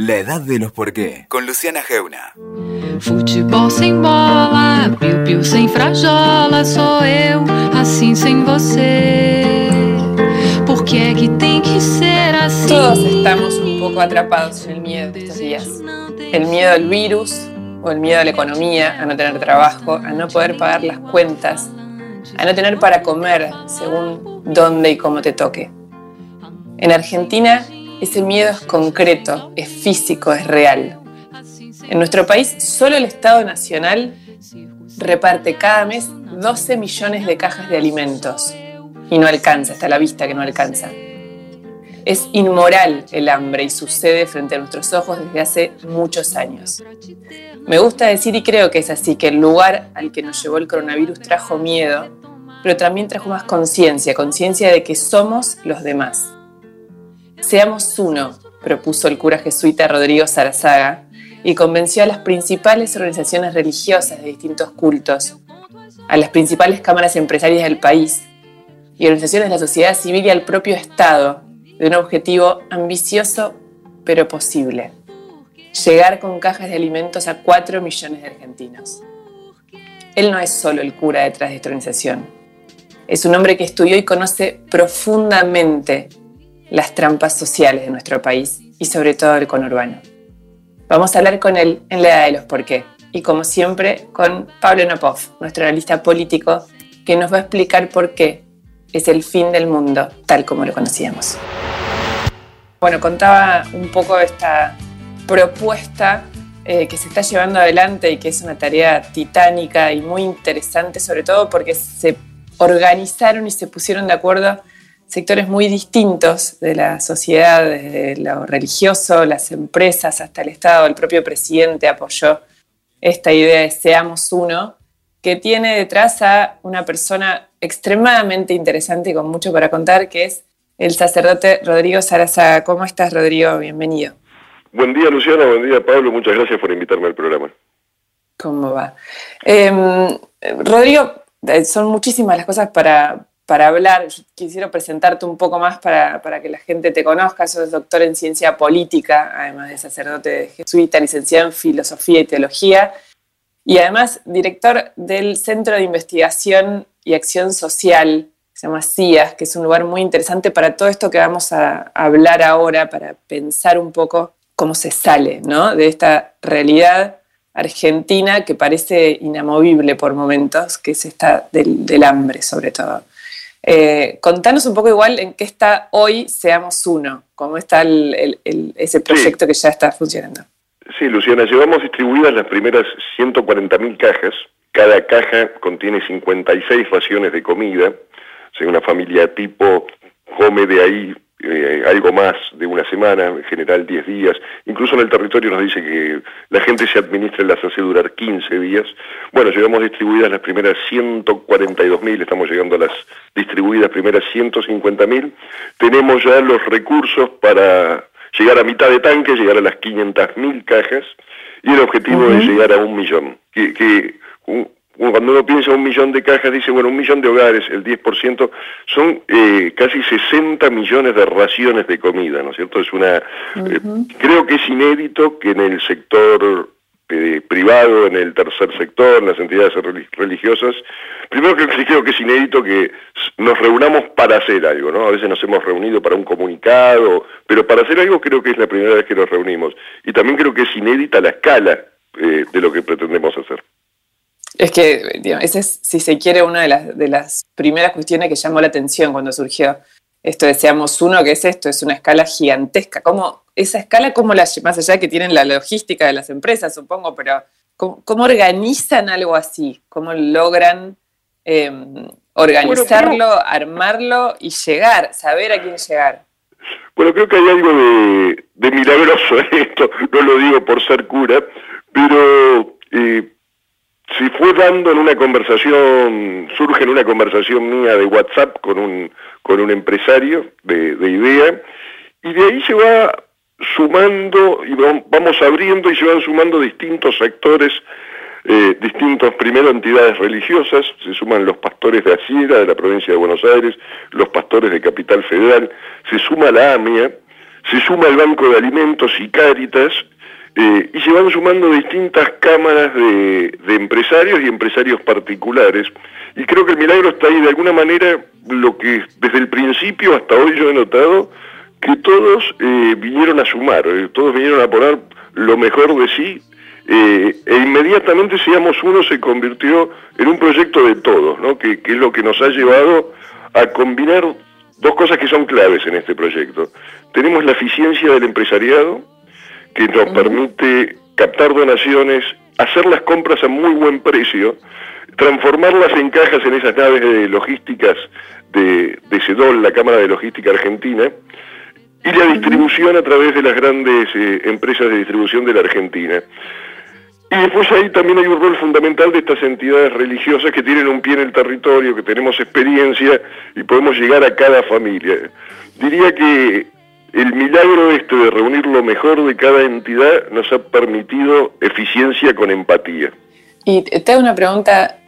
La edad de los por qué, con Luciana Geuna. Futebol sem bola, piu-piu sem frajola, sou eu, assim sem você. ¿Por qué que tem que ser así? Todos estamos un poco atrapados en el miedo estos días. El miedo al virus o el miedo a la economía, a no tener trabajo, a no poder pagar las cuentas, a no tener para comer según dónde y cómo te toque. En Argentina ese miedo es concreto, es físico, es real. En nuestro país, solo el Estado Nacional reparte cada mes 12 millones de cajas de alimentos y no alcanza, está la vista que no alcanza. Es inmoral el hambre y sucede frente a nuestros ojos desde hace muchos años. Me gusta decir y creo que es así, que el lugar al que nos llevó el coronavirus trajo miedo, pero también trajo más conciencia, conciencia de que somos los demás. Seamos uno, propuso el cura jesuita Rodrigo Sarazaga y convenció a las principales organizaciones religiosas de distintos cultos, a las principales cámaras empresarias del país y organizaciones de la sociedad civil y al propio Estado de un objetivo ambicioso pero posible, llegar con cajas de alimentos a 4 millones de argentinos. Él no es solo el cura detrás de esta organización, es un hombre que estudió y conoce profundamente las trampas sociales de nuestro país y sobre todo el conurbano. Vamos a hablar con él en la edad de los por qué y como siempre con Pablo Nopov, nuestro analista político, que nos va a explicar por qué es el fin del mundo tal como lo conocíamos. Bueno, contaba un poco esta propuesta eh, que se está llevando adelante y que es una tarea titánica y muy interesante, sobre todo porque se organizaron y se pusieron de acuerdo sectores muy distintos de la sociedad, desde lo religioso, las empresas, hasta el Estado. El propio presidente apoyó esta idea de seamos uno, que tiene detrás a una persona extremadamente interesante y con mucho para contar, que es el sacerdote Rodrigo Sarazaga. ¿Cómo estás, Rodrigo? Bienvenido. Buen día, Luciana. Buen día, Pablo. Muchas gracias por invitarme al programa. ¿Cómo va? Em, Rodrigo, eh, son muchísimas las cosas para, para hablar. quisiera presentarte un poco más para, que la gente te conozca. Sos doctor en ciencia política, además de sacerdote jesuita, licenciado en filosofía y teología, y además director del Centro de Investigación y Acción Social, que se llama CIAS, que es un lugar muy interesante para todo esto que vamos a hablar ahora, para pensar un poco cómo se sale ¿no? de esta realidad argentina que parece inamovible por momentos, que es esta del hambre sobre todo. Eh, contanos un poco igual en qué está hoy Seamos Uno, cómo está el, el, ese proyecto sí. que ya está funcionando. Sí, Luciana, llevamos distribuidas las primeras 140.000 cajas. Cada caja contiene 56 raciones de comida. O sea, una familia tipo come de ahí eh, algo más de una semana, en general 10 días. Incluso en el territorio nos dice que la gente se administra las hace durar 15 días. Bueno, llevamos distribuidas las primeras 142.000, estamos llegando a las distribuidas primeras 150.000. Tenemos ya los recursos para llegar a mitad de tanque, llegar a las 500.000 cajas, y el objetivo uh -huh. es llegar a un millón. Que, que un, cuando uno piensa un millón de cajas, dice, bueno, un millón de hogares, el 10%, son eh, casi 60 millones de raciones de comida, ¿no es cierto? Es una, uh -huh. eh, creo que es inédito que en el sector eh, privado, en el tercer sector, en las entidades religiosas, primero que creo que es inédito que nos reunamos para hacer algo, ¿no? A veces nos hemos reunido para un comunicado, pero para hacer algo creo que es la primera vez que nos reunimos. Y también creo que es inédita la escala de lo que pretendemos hacer. Es que, digamos, esa es, si se quiere, una de las, de las primeras cuestiones que llamó la atención cuando surgió esto de Seamos Uno, que es esto, es una escala gigantesca. ¿Cómo, esa escala, cómo la, más allá de que tienen la logística de las empresas, supongo, pero ¿cómo, cómo organizan algo así? ¿Cómo logran eh, organizarlo, bueno, armarlo y llegar, saber a quién llegar? Bueno, creo que hay algo de, de milagroso en esto, no lo digo por ser cura, pero... Eh, si fue dando en una conversación, surge en una conversación mía de WhatsApp con un, con un empresario de, de idea, y de ahí se va sumando y vamos abriendo y se van sumando distintos sectores, eh, distintos, primero entidades religiosas, se suman los pastores de Asiera, de la provincia de Buenos Aires, los pastores de Capital Federal, se suma la AMIA, se suma el Banco de Alimentos y Cáritas, eh, y se van sumando distintas cámaras de, empresarios y empresarios particulares. Y creo que el milagro está ahí, de alguna manera, lo que desde el principio hasta hoy yo he notado, que todos eh, vinieron a sumar, eh, todos vinieron a poner lo mejor de sí, e inmediatamente Seamos Uno se convirtió en un proyecto de todos, ¿no? que es lo que nos ha llevado a combinar dos cosas que son claves en este proyecto. Tenemos la eficiencia del empresariado, que nos permite captar donaciones, hacer las compras a muy buen precio, transformarlas en cajas en esas naves de logísticas de, de CEDOL, la Cámara de Logística Argentina, y la distribución a través de las grandes eh, empresas de distribución de la Argentina. Y después ahí también hay un rol fundamental de estas entidades religiosas que tienen un pie en el territorio, que tenemos experiencia y podemos llegar a cada familia. Diría que el milagro este de reunir lo mejor de cada entidad nos ha permitido eficiencia con empatía. Y te hago una pregunta,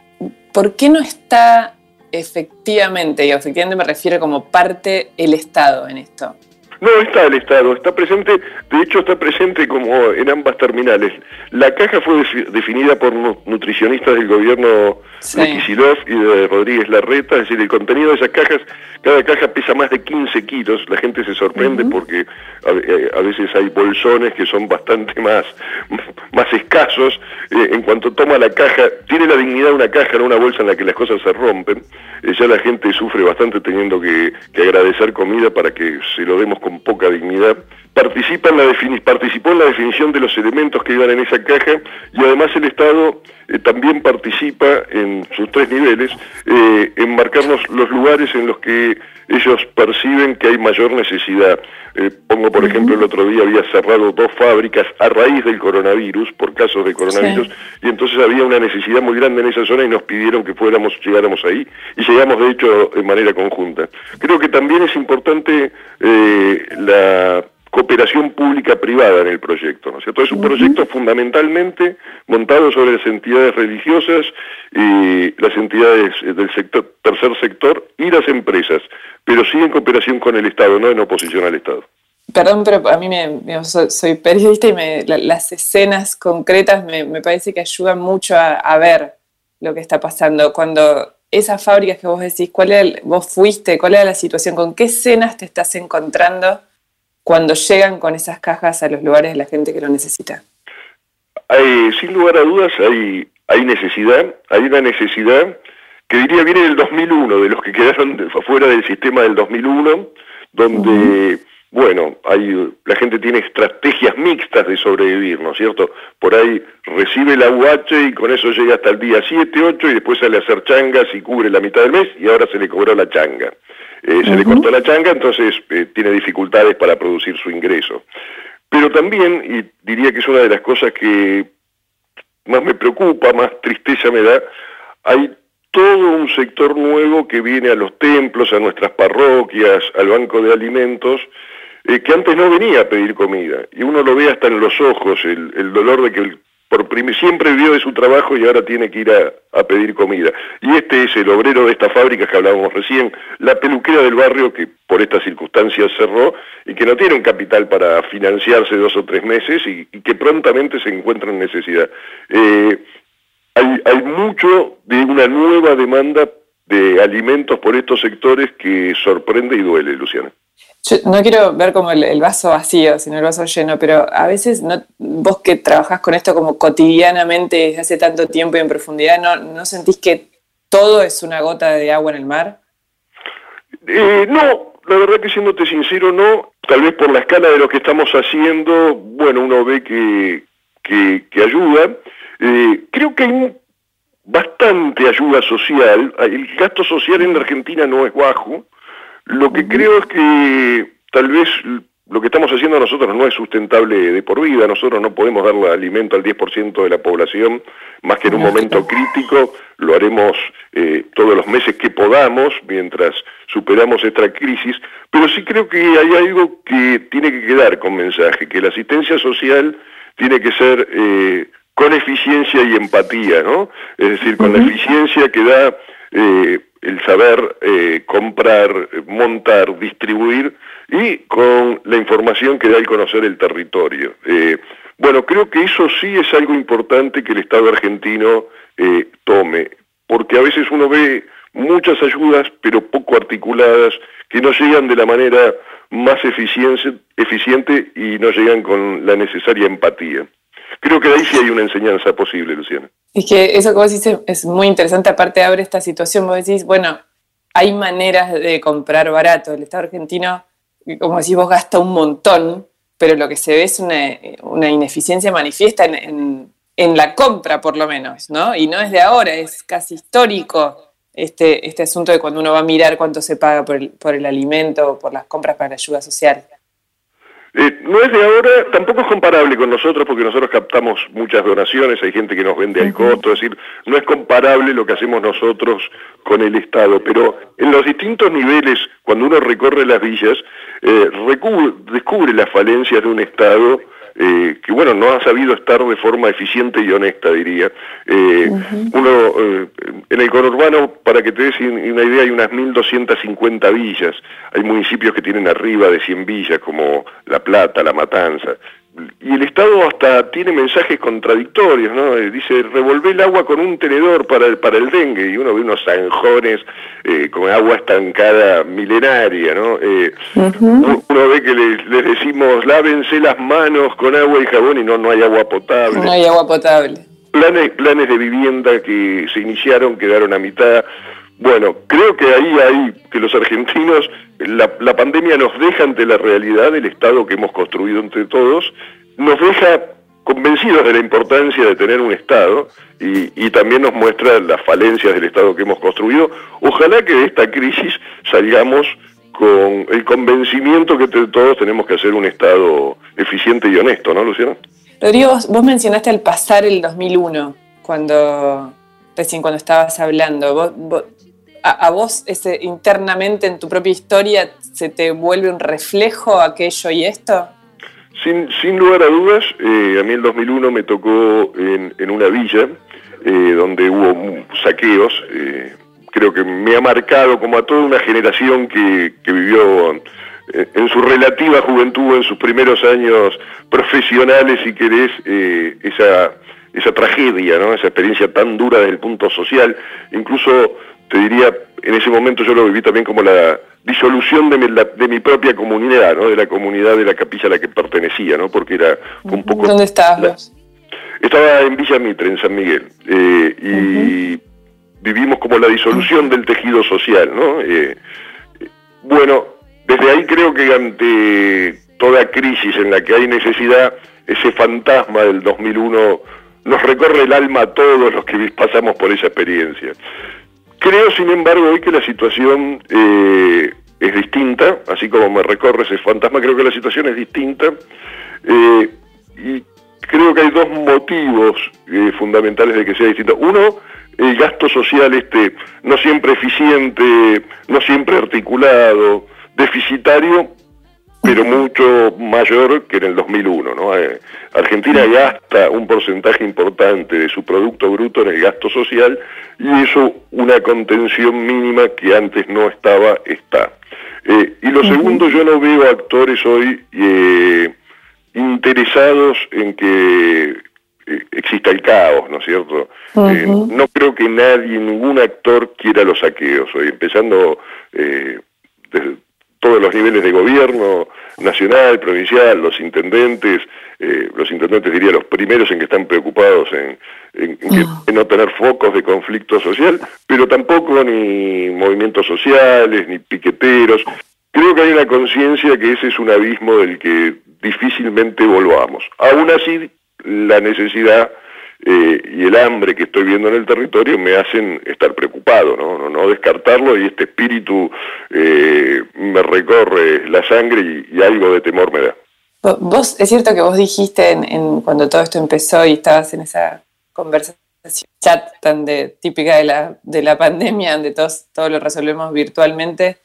¿por qué no está efectivamente, y efectivamente me refiero como parte el Estado en esto? No está el Estado, está presente, de hecho está presente como en ambas terminales. La caja fue definida por nutricionistas del gobierno de Kisilov y de Rodríguez Larreta, es decir, el contenido de esas cajas, cada caja pesa más de 15 kilos, la gente se sorprende porque eh, a, veces hay bolsones que son bastante más, más escasos, eh, en cuanto toma la caja, tiene la dignidad de una caja, no una bolsa en la que las cosas se rompen, eh, ya la gente sufre bastante teniendo que, que agradecer comida para que se lo demos con poca dignidad, participa en la participó en la definición de los elementos que iban en esa caja y además el Estado eh, también participa en sus tres niveles eh, en marcarnos los lugares en los que ellos perciben que hay mayor necesidad. Eh, pongo por ejemplo el otro día había cerrado dos fábricas a raíz del coronavirus, por casos de coronavirus, y entonces había una necesidad muy grande en esa zona y nos pidieron que fuéramos, llegáramos ahí, y llegamos de hecho en manera conjunta. Creo que también es importante la cooperación pública-privada en el proyecto, ¿no es cierto? Es un proyecto fundamentalmente montado sobre las entidades religiosas y las entidades del sector, tercer sector y las empresas, pero sí en cooperación con el Estado, no en oposición al Estado. Perdón, pero a mí me, soy periodista y las escenas concretas me, parece que ayudan mucho a, ver lo que está pasando. Cuando esas fábricas que vos decís, ¿cuál era vos fuiste? ¿Cuál era la situación? ¿Con qué escenas te estás encontrando? cuando llegan con esas cajas a los lugares de la gente que lo necesita? Hay, sin lugar a dudas hay, hay necesidad, hay una necesidad que diría viene del 2001, de los que quedaron fuera del sistema del 2001, donde, bueno, hay, la gente tiene estrategias mixtas de sobrevivir, ¿no es cierto? Por ahí recibe la UH y con eso llega hasta el día 7, 8 y después sale a hacer changas y cubre la mitad del mes y ahora se le cobró la changa. Eh, se le cortó la changa, entonces eh, tiene dificultades para producir su ingreso. Pero también, y diría que es una de las cosas que más me preocupa, más tristeza me da, hay todo un sector nuevo que viene a los templos, a nuestras parroquias, al banco de alimentos, eh, que antes no venía a pedir comida. Y uno lo ve hasta en los ojos, el, dolor de que siempre vivió de su trabajo y ahora tiene que ir a, pedir comida. Y este es el obrero de esta fábrica que hablábamos recién, la peluquera del barrio que por estas circunstancias cerró y que no tiene un capital para financiarse dos o tres meses y, que prontamente se encuentra en necesidad. Eh, hay, hay mucho de una nueva demanda de alimentos por estos sectores que sorprende y duele, Luciana no quiero ver como el, vaso vacío, sino el vaso lleno, pero a veces no, vos que trabajás con esto como cotidianamente desde hace tanto tiempo y en profundidad, ¿no, sentís que todo es una gota de agua en el mar? Eh, no, la verdad que siéndote sincero, no. Tal vez por la escala de lo que estamos haciendo, bueno, uno ve que, que, ayuda. Eh, creo que hay bastante ayuda social. El gasto social en la Argentina no es bajo. Lo que creo es que tal vez lo que estamos haciendo nosotros no es sustentable de por vida, nosotros no podemos darle alimento al 10% de la población, más que en un momento crítico, lo haremos eh, todos los meses que podamos mientras superamos esta crisis, pero sí creo que hay algo que tiene que quedar con mensaje, que la asistencia social tiene que ser eh, con eficiencia y empatía, ¿no? Es decir, con la eficiencia que da... Eh, el saber eh, comprar, montar, distribuir y con la información que da el conocer el territorio. Eh, bueno, creo que eso sí es algo importante que el Estado argentino eh, tome, porque a veces uno ve muchas ayudas, pero poco articuladas, que no llegan de la manera más eficiente, eficiente y no llegan con la necesaria empatía. Creo que de ahí sí hay una enseñanza posible, Luciana. Es que eso que vos dices es muy interesante, aparte abre esta situación, vos decís, bueno, hay maneras de comprar barato, el Estado argentino, como decís vos, gasta un montón, pero lo que se ve es una, ineficiencia manifiesta en, la compra, por lo menos, ¿no? Y no es de ahora, es casi histórico este, este asunto de cuando uno va a mirar cuánto se paga por el, por el alimento o por las compras para la ayuda social. Eh, no es de ahora, tampoco es comparable con nosotros porque nosotros captamos muchas donaciones, hay gente que nos vende al costo, es decir, no es comparable lo que hacemos nosotros con el Estado, pero en los distintos niveles, cuando uno recorre las villas, eh, descubre las falencias de un Estado eh, que bueno, no ha sabido estar de forma eficiente y honesta, diría. Eh, uno, eh, en el conurbano, para que te des una idea, hay unas 1.250 villas. Hay municipios que tienen arriba de 100 villas, como La Plata, La Matanza y el Estado hasta tiene mensajes contradictorios, ¿no? Eh, dice, revolvé el agua con un tenedor para el, para el dengue, y uno ve unos zanjones eh, con agua estancada milenaria, ¿no? Eh, uno ve que les, decimos, lávense las manos con agua y jabón y no, no hay agua potable. No hay agua potable. Planes, planes de vivienda que se iniciaron quedaron a mitad. Bueno, creo que ahí hay que los argentinos, la, la, pandemia nos deja ante la realidad del Estado que hemos construido entre todos, nos deja convencidos de la importancia de tener un Estado y, y también nos muestra las falencias del Estado que hemos construido. Ojalá que de esta crisis salgamos con el convencimiento que todos tenemos que hacer un Estado eficiente y honesto, ¿no, Luciano? Rodrigo, vos mencionaste al pasar el 2001, cuando recién cuando estabas hablando. Vos, a, vos ese, internamente en tu propia historia se te vuelve un reflejo aquello y esto? Sin, sin lugar a dudas, eh, a mí el 2001 me tocó en, una villa eh, donde hubo saqueos. Eh, creo que me ha marcado como a toda una generación que, que vivió en su relativa juventud, en sus primeros años profesionales, si querés, esa, esa tragedia, ¿no? esa experiencia tan dura desde el punto social. Incluso te diría, en ese momento yo lo viví también como la disolución de mi, de mi propia comunidad, ¿no? de la comunidad de la capilla a la que pertenecía, ¿no? porque era un poco... ¿Dónde estabas? Estaba en Villa Mitre, en San Miguel, eh, y vivimos como la disolución del tejido social. ¿no? Eh, bueno, desde ahí creo que ante toda crisis en la que hay necesidad, ese fantasma del 2001 nos recorre el alma a todos los que pasamos por esa experiencia. Creo, sin embargo, hoy que la situación eh, es distinta, así como me recorre ese fantasma, creo que la situación es distinta. Eh, y creo que hay dos motivos eh, fundamentales de que sea distinta. Uno, el gasto social este no siempre eficiente, no siempre articulado, deficitario, pero mucho mayor que en el 2001. ¿no? Eh, Argentina gasta un porcentaje importante de su Producto Bruto en el gasto social y eso una contención mínima que antes no estaba, está. Eh, y lo segundo, yo no veo actores hoy eh, interesados en que exista el caos, ¿no es cierto? no creo que nadie, ningún actor quiera los saqueos hoy, empezando desde todos los niveles de gobierno, nacional, provincial, los intendentes, eh, los intendentes diría los primeros en que están preocupados en, no tener focos de conflicto social, pero tampoco ni movimientos sociales, ni piqueteros. Creo que hay una conciencia que ese es un abismo del que difícilmente volvamos. Aún así, la necesidad eh, y el hambre que estoy viendo en el territorio me hacen estar preocupado, no, no, descartarlo y este espíritu eh, me recorre la sangre y, algo de temor me da. Vos, es cierto que vos dijiste en, cuando todo esto empezó y estabas en esa conversación, chat tan de, típica de la, de la pandemia, donde todos, todo lo resolvemos virtualmente,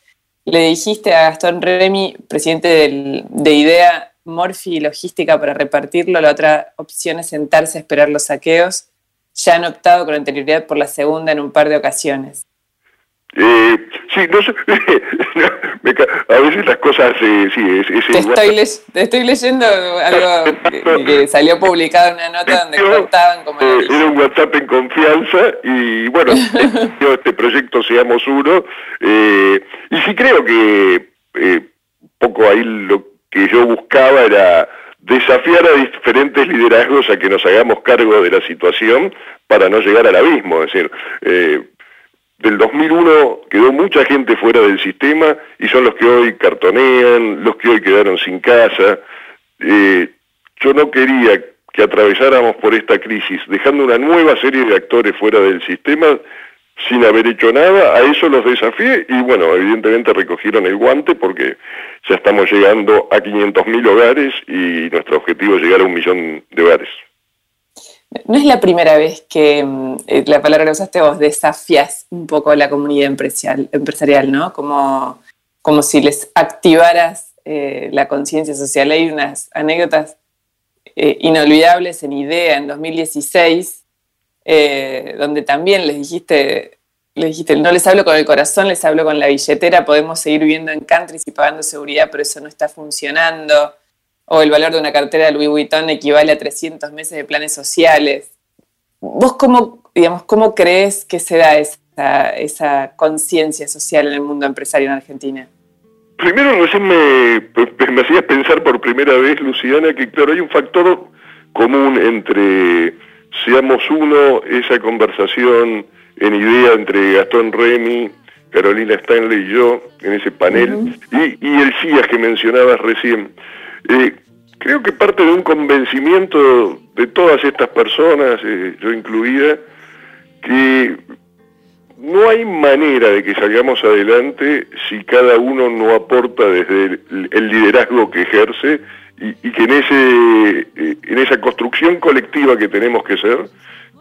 le dijiste a Gastón Remy, presidente de IDEA, Morfi y logística para repartirlo, la otra opción es sentarse a esperar los saqueos. Ya han optado con anterioridad por la segunda en un par de ocasiones. Eh, sí, no sé, a veces las cosas, eh, sí, es, te, estoy leyendo algo que, salió publicado en una nota donde contaban como... Eh, era un WhatsApp en confianza y bueno, este proyecto Seamos Uno, eh, y sí creo que poco ahí lo que yo buscaba era desafiar a diferentes liderazgos a que nos hagamos cargo de la situación para no llegar al abismo, es decir, eh, del 2001 quedó mucha gente fuera del sistema y son los que hoy cartonean, los que hoy quedaron sin casa. Eh, yo no quería que atravesáramos por esta crisis dejando una nueva serie de actores fuera del sistema sin haber hecho nada, a eso los desafié y bueno, evidentemente recogieron el guante porque ya estamos llegando a 500.000 hogares y nuestro objetivo es llegar a un millón de hogares. No es la primera vez que mm, eh, la palabra que usaste vos, desafías un poco la comunidad empresarial, empresarial ¿no? Como, como si les activaras eh, la conciencia social. Hay unas anécdotas eh, inolvidables en IDEA en 2016, donde también les dijiste, les dijiste, no les hablo con el corazón, les hablo con la billetera, podemos seguir viviendo en countries y pagando seguridad, pero eso no está funcionando o el valor de una cartera de Louis Vuitton equivale a 300 meses de planes sociales. ¿Vos cómo, digamos, cómo crees que se da esa, esa conciencia social en el mundo empresario en Argentina? Primero recién me, me hacías pensar por primera vez, Luciana, que claro, hay un factor común entre seamos uno, esa conversación en idea entre Gastón Remy, Carolina Stanley y yo en ese panel, y, y el CIAS que mencionabas recién. Eh, creo que parte de un convencimiento de todas estas personas, eh, yo incluida, que no hay manera de que salgamos adelante si cada uno no aporta desde el, liderazgo que ejerce y, que en, ese, eh, en esa construcción colectiva que tenemos que ser,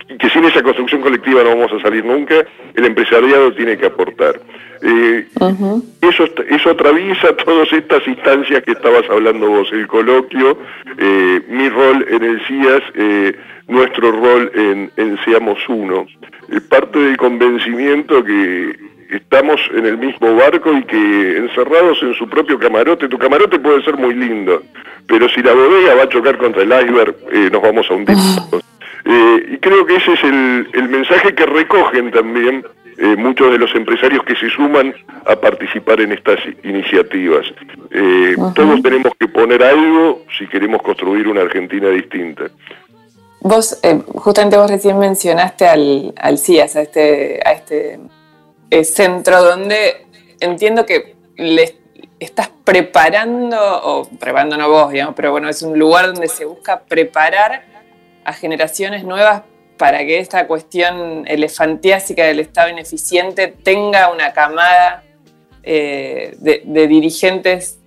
y que sin esa construcción colectiva no vamos a salir nunca, el empresariado tiene que aportar. Eh, eso, eso atraviesa todas estas instancias que estabas hablando vos, el coloquio, eh, mi rol en el CIAS, eh, nuestro rol en, en Seamos Uno. parte del convencimiento que estamos en el mismo barco y que encerrados en su propio camarote, tu camarote puede ser muy lindo, pero si la bodega va a chocar contra el iceberg, nos vamos a hundir. y creo que ese es el, el mensaje que recogen también eh, muchos de los empresarios que se suman a participar en estas iniciativas. Eh, todos tenemos que poner algo si queremos construir una Argentina distinta. Vos, eh, justamente vos recién mencionaste al, al CIAS, a este, a este centro donde entiendo que le estás preparando, o preparando no vos, digamos, pero bueno, es un lugar donde se busca preparar a generaciones nuevas para que esta cuestión elefantiásica del Estado ineficiente tenga una camada eh, de, dirigentes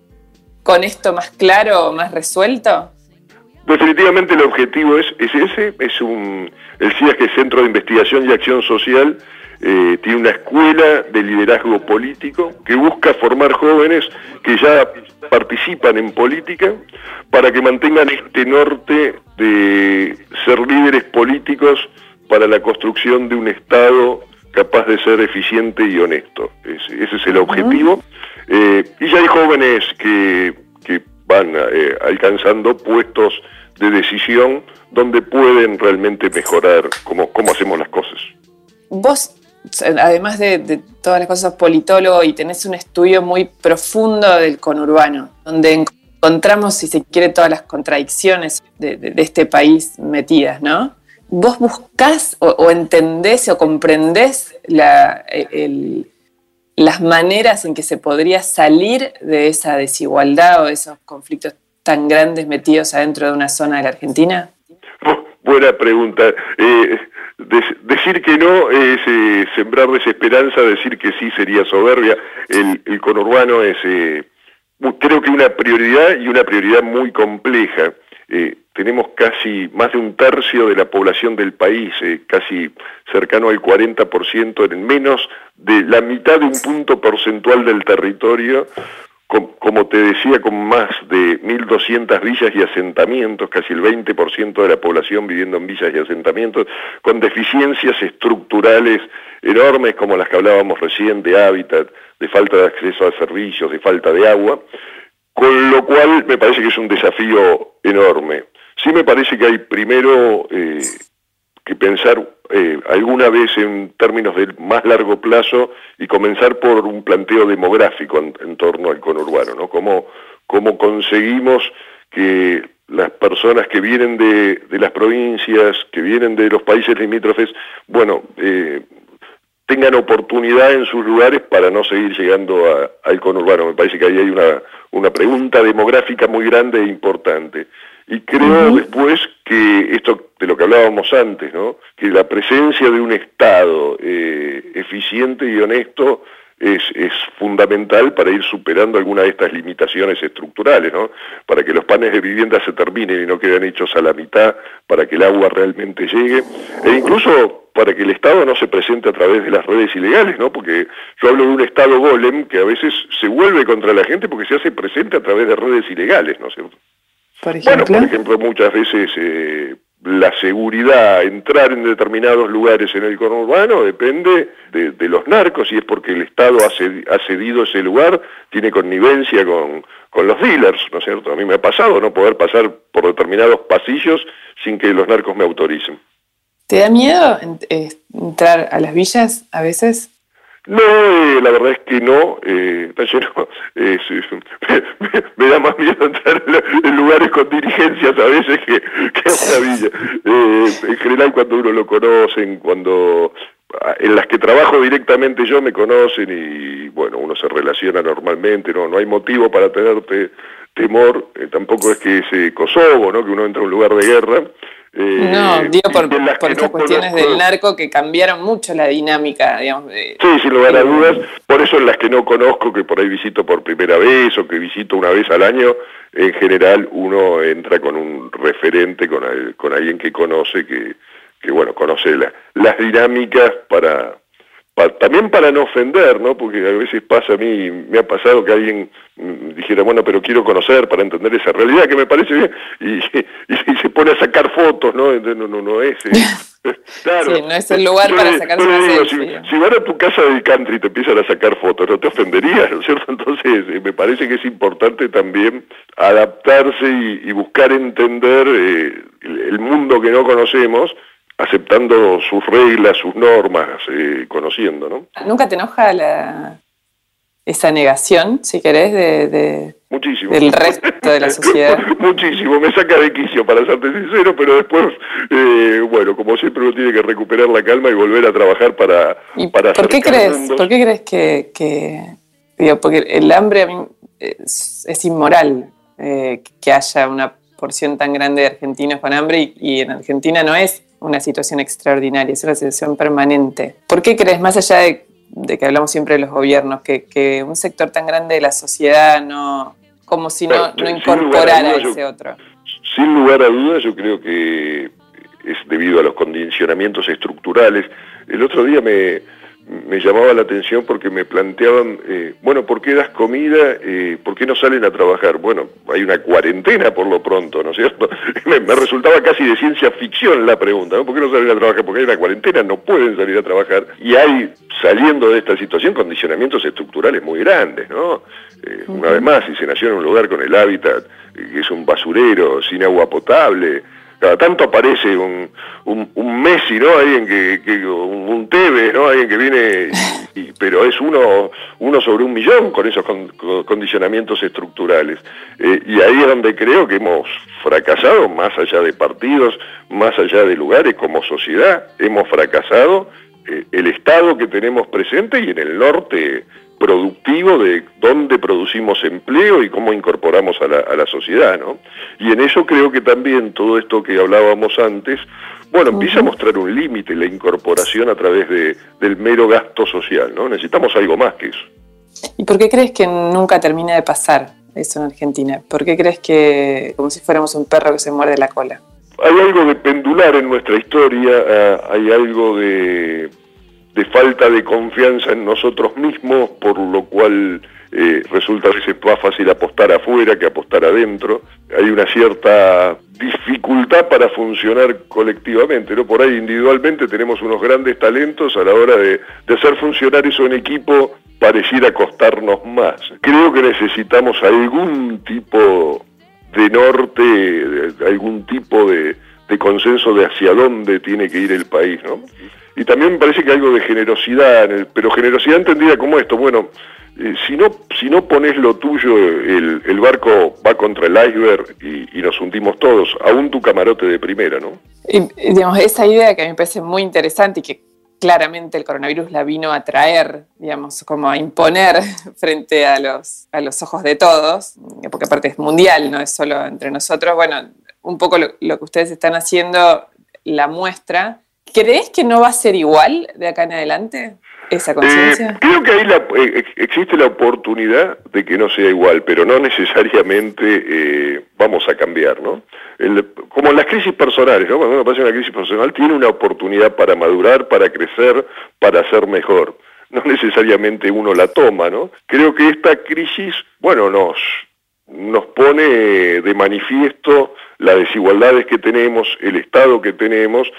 con esto más claro, más resuelto? Definitivamente el objetivo es, ese, es un, el CIAS que es Centro de Investigación y Acción Social, eh, tiene una escuela de liderazgo político que busca formar jóvenes que ya participan en política para que mantengan este norte de ser líderes políticos para la construcción de un Estado capaz de ser eficiente y honesto. Ese, es el objetivo. Eh, y ya hay jóvenes que, que van eh, alcanzando puestos de decisión donde pueden realmente mejorar cómo, cómo hacemos las cosas. Vos, además de, todas las cosas, politólogo y tenés un estudio muy profundo del conurbano, donde encontramos, si se quiere, todas las contradicciones de, este país metidas, ¿no? ¿Vos buscás o, entendés o comprendés las maneras en que se podría salir de esa desigualdad o de esos conflictos tan grandes metidos adentro de una zona de la Argentina? Buena pregunta. Eh, decir que no es eh, sembrar desesperanza, decir que sí sería soberbia. El, conurbano es... Eh, creo que una prioridad y una prioridad muy compleja. Eh, tenemos casi más de un tercio de la población del país, casi cercano al 40%, en menos de la mitad de un punto porcentual del territorio, como te decía, con más de 1.200 villas y asentamientos, casi el 20% de la población viviendo en villas y asentamientos, con deficiencias estructurales enormes como las que hablábamos recién de hábitat, de falta de acceso a servicios, de falta de agua, con lo cual me parece que es un desafío enorme. Sí me parece que hay primero eh, que pensar eh, alguna vez en términos de más largo plazo y comenzar por un planteo demográfico en, torno al conurbano, ¿no? Cómo, cómo conseguimos que las personas que vienen de, las provincias, que vienen de los países limítrofes, bueno, eh, tengan oportunidad en sus lugares para no seguir llegando al conurbano. Me parece que ahí hay una, una pregunta demográfica muy grande e importante. Y creo después que esto de lo que hablábamos antes, ¿no? que la presencia de un Estado eh, eficiente y honesto es, es, fundamental para ir superando alguna de estas limitaciones estructurales, ¿no? para que los panes de vivienda se terminen y no queden hechos a la mitad, para que el agua realmente llegue, e incluso para que el Estado no se presente a través de las redes ilegales, ¿no? porque yo hablo de un Estado golem que a veces se vuelve contra la gente porque se hace presente a través de redes ilegales, ¿no es cierto? Por ejemplo, bueno, por ejemplo, muchas veces eh, la seguridad, entrar en determinados lugares en el conurbano depende de, los narcos y es porque el Estado ha cedido ese lugar, tiene connivencia con, con los dealers, ¿no es cierto? A mí me ha pasado no poder pasar por determinados pasillos sin que los narcos me autoricen. ¿Te da miedo entrar a las villas a veces? No, eh, la verdad es que no, eh, eh me, da más miedo entrar en lugares con dirigencias a veces que, que una villa. Eh, en general cuando uno lo conocen, cuando ah, en las que trabajo directamente yo me conocen y bueno, uno se relaciona normalmente, no, no hay motivo para tenerte temor, tampoco es que ese Kosovo, ¿no? que uno entra a un lugar de guerra, eh, no, digo por, por estas cuestiones del narco que cambiaron mucho la dinámica, digamos. sí, sin lugar a dudas. Por eso en las que no conozco, que por ahí visito por primera vez o que visito una vez al año, en general uno entra con un referente, con, con alguien que conoce, que, que bueno, conoce las dinámicas para, también para no ofender, ¿no? Porque a veces pasa a mí, me ha pasado que alguien mm, dijera, bueno, pero quiero conocer para entender esa realidad que me parece bien, y, se pone a sacar fotos, ¿no? No, no, no es. Eh, claro. Sí, no es el lugar para sacarse una si, si, van a tu casa de country y te empiezan a sacar fotos, no te ofenderías, ¿no es cierto? Entonces, eh, me parece que es importante también adaptarse y, buscar entender eh, el mundo que no conocemos aceptando sus reglas, sus normas, eh, conociendo, ¿no? ¿Nunca te enoja la, esa negación, si querés, de, Muchísimo. del resto de la sociedad? Muchísimo, me saca de quicio, para serte sincero, pero después, eh, bueno, como siempre uno tiene que recuperar la calma y volver a trabajar para... para ¿por, qué crees, ¿Por qué crees que, digo, porque el hambre a mí es, inmoral eh, que haya una porción tan grande de argentinos con hambre y en Argentina no es una situación extraordinaria, es una situación permanente. ¿Por qué crees, más allá de, que hablamos siempre de los gobiernos, que, un sector tan grande de la sociedad no, como si no, no incorporara a ese otro? Sin lugar a dudas, yo creo que es debido a los condicionamientos estructurales. El otro día me, me llamaba la atención porque me planteaban, eh, bueno, ¿por qué das comida? Eh, ¿Por qué no salen a trabajar? Bueno, hay una cuarentena por lo pronto, ¿no es cierto? me, resultaba casi de ciencia ficción la pregunta, ¿no? ¿Por qué no salen a trabajar? Porque hay una cuarentena, no pueden salir a trabajar. Y hay, saliendo de esta situación, condicionamientos estructurales muy grandes, ¿no? Eh, una vez más, si se nació en un lugar con el hábitat, que es un basurero, sin agua potable, cada tanto aparece un, un, Messi, ¿no? Alguien que, un, Tevez, ¿no? Alguien que viene, pero es uno, uno sobre un millón con esos condicionamientos estructurales. Eh, y ahí es donde creo que hemos fracasado, más allá de partidos, más allá de lugares, como sociedad, hemos fracasado eh, el Estado que tenemos presente y en el norte productivo de dónde producimos empleo y cómo incorporamos a la, a la sociedad, ¿no? Y en eso creo que también todo esto que hablábamos antes, bueno, empieza a mostrar un límite la incorporación a través de, del mero gasto social, ¿no? Necesitamos algo más que eso. ¿Y por qué crees que nunca termina de pasar eso en Argentina? ¿Por qué crees que como si fuéramos un perro que se muerde la cola? Hay algo de pendular en nuestra historia, ah, hay algo de de falta de confianza en nosotros mismos, por lo cual eh, resulta a veces más fácil apostar afuera que apostar adentro. Hay una cierta dificultad para funcionar colectivamente, ¿no? Por ahí individualmente tenemos unos grandes talentos a la hora de, de hacer funcionar eso en equipo pareciera costarnos más. Creo que necesitamos algún tipo de norte, algún tipo de, de consenso de hacia dónde tiene que ir el país, ¿no? Y también me parece que algo de generosidad, pero generosidad entendida como esto, bueno, eh, si, no, si no pones lo tuyo, el, el barco va contra el iceberg y, y, nos hundimos todos, aún tu camarote de primera, ¿no? Y, digamos, esa idea que a mí me parece muy interesante y que claramente el coronavirus la vino a traer, digamos, como a imponer frente a los, a los ojos de todos, porque aparte es mundial, no es solo entre nosotros, bueno, un poco lo, lo que ustedes están haciendo la muestra. ¿Crees que no va a ser igual de acá en adelante? esa conciencia? Eh, creo que ahí la, eh, existe la oportunidad de que no sea igual, pero no necesariamente eh, vamos a cambiar, ¿no? El, como las crisis personales, ¿no? Cuando uno pasa una crisis personal, tiene una oportunidad para madurar, para crecer, para ser mejor. No necesariamente uno la toma, ¿no? Creo que esta crisis, bueno, nos, nos pone de manifiesto las desigualdades que tenemos, el Estado que tenemos,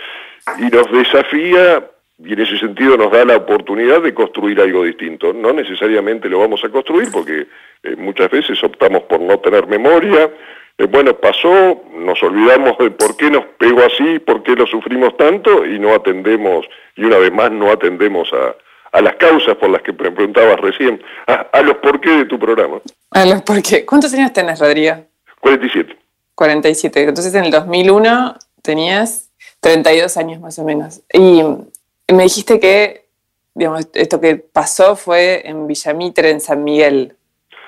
y nos desafía y en ese sentido nos da la oportunidad de construir algo distinto. No necesariamente lo vamos a construir porque eh, muchas veces optamos por no tener memoria. Eh, bueno, pasó, nos olvidamos de por qué nos pegó así, por qué lo sufrimos tanto y no atendemos, y una vez más no atendemos a, a las causas por las que me preguntabas recién, a, a los por qué de tu programa. A los por qué. ¿Cuántos años tenés, Rodrigo? 47. 47. Entonces en el 2001 tenías 32 años más o menos. Y me dijiste que, digamos, esto que pasó fue en Villamitre, en San Miguel.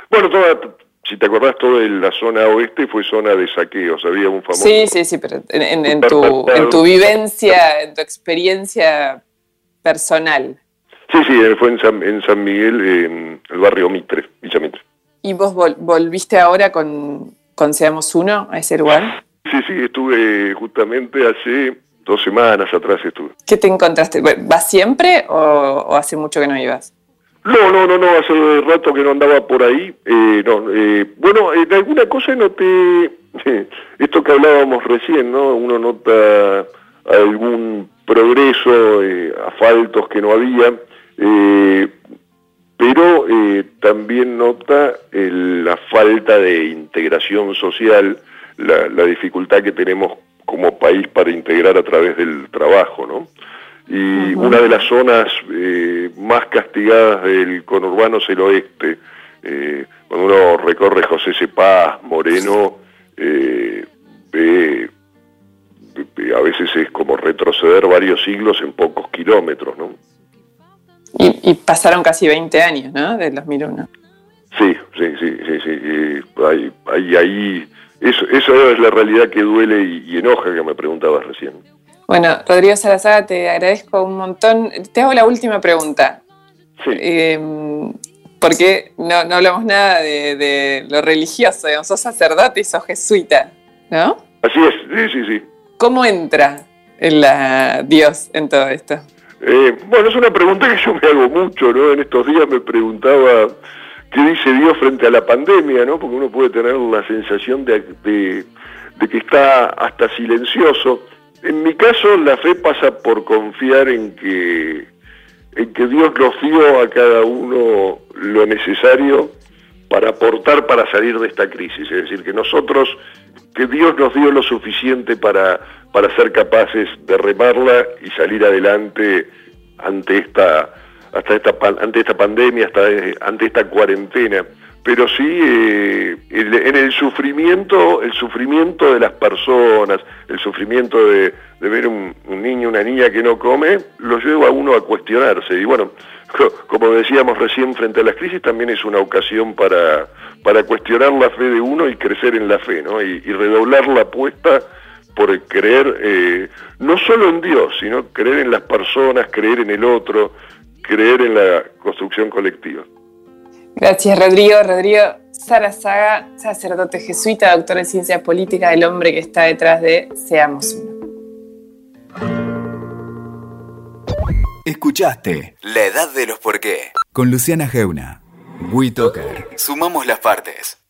Bueno, toda, si te acordás, toda la zona oeste fue zona de saqueos, había un famoso... Sí, sí, sí, pero en, en, en tu, en tu vivencia, en tu experiencia personal. Sí, sí, fue en San, en San Miguel, en el barrio Mitre, Villamitre. ¿Y vos vol volviste ahora con, con Seamos Uno a ese lugar? Sí, sí, estuve justamente hace dos semanas atrás estuve. ¿Qué te encontraste? ¿Vas siempre o, o, hace mucho que no ibas? No, no, no, no, hace rato que no andaba por ahí. Eh, no, eh, bueno, en alguna cosa noté eh, esto que hablábamos recién, ¿no? Uno nota algún progreso, eh, asfaltos que no había, eh, pero también nota el, la falta de integración social, la, la dificultad que tenemos como país para integrar a través del trabajo, ¿no? Y uh -huh. una de las zonas eh, más castigadas del conurbano es el oeste. Eh, cuando uno recorre José Cepaz, Moreno, eh, ve, a veces es como retroceder varios siglos en pocos kilómetros, ¿no? Y, y pasaron casi 20 años, ¿no? Del 2001. Sí, sí, sí, sí, sí. Hay, hay ahí eso, eso es la realidad que duele y, y, enoja que me preguntabas recién. Bueno, Rodrigo Salazar, te agradezco un montón. Te hago la última pregunta. Sí. Eh, porque no, no, hablamos nada de, de, lo religioso, digamos, sos sacerdote y sos jesuita, ¿no? Así es, sí, sí, sí. ¿Cómo entra la Dios en todo esto? Eh, bueno, es una pregunta que yo me hago mucho, ¿no? En estos días me preguntaba qué dice Dios frente a la pandemia, ¿no? Porque uno puede tener la sensación de, de, que está hasta silencioso. En mi caso, la fe pasa por confiar en que, en que Dios nos dio a cada uno lo necesario para aportar para salir de esta crisis. Es decir, que nosotros, que Dios nos dio lo suficiente para, para ser capaces de remarla y salir adelante ante esta hasta esta ante esta pandemia, hasta ante esta cuarentena, pero sí eh, en el sufrimiento, el sufrimiento de las personas, el sufrimiento de, ver un, niño, una niña que no come, lo lleva a uno a cuestionarse. Y bueno, como decíamos recién frente a las crisis, también es una ocasión para, para cuestionar la fe de uno y crecer en la fe, ¿no? Y redoblar la apuesta por creer eh, no solo en Dios, sino creer en las personas, creer en el otro, creer en la construcción colectiva. Gracias, Rodrigo. Rodrigo Sarazaga, sacerdote jesuita, doctor en ciencia política, el hombre que está detrás de Seamos Uno. Escuchaste La Edad de los Por qué con Luciana Geuna. WeToker. Sumamos las partes.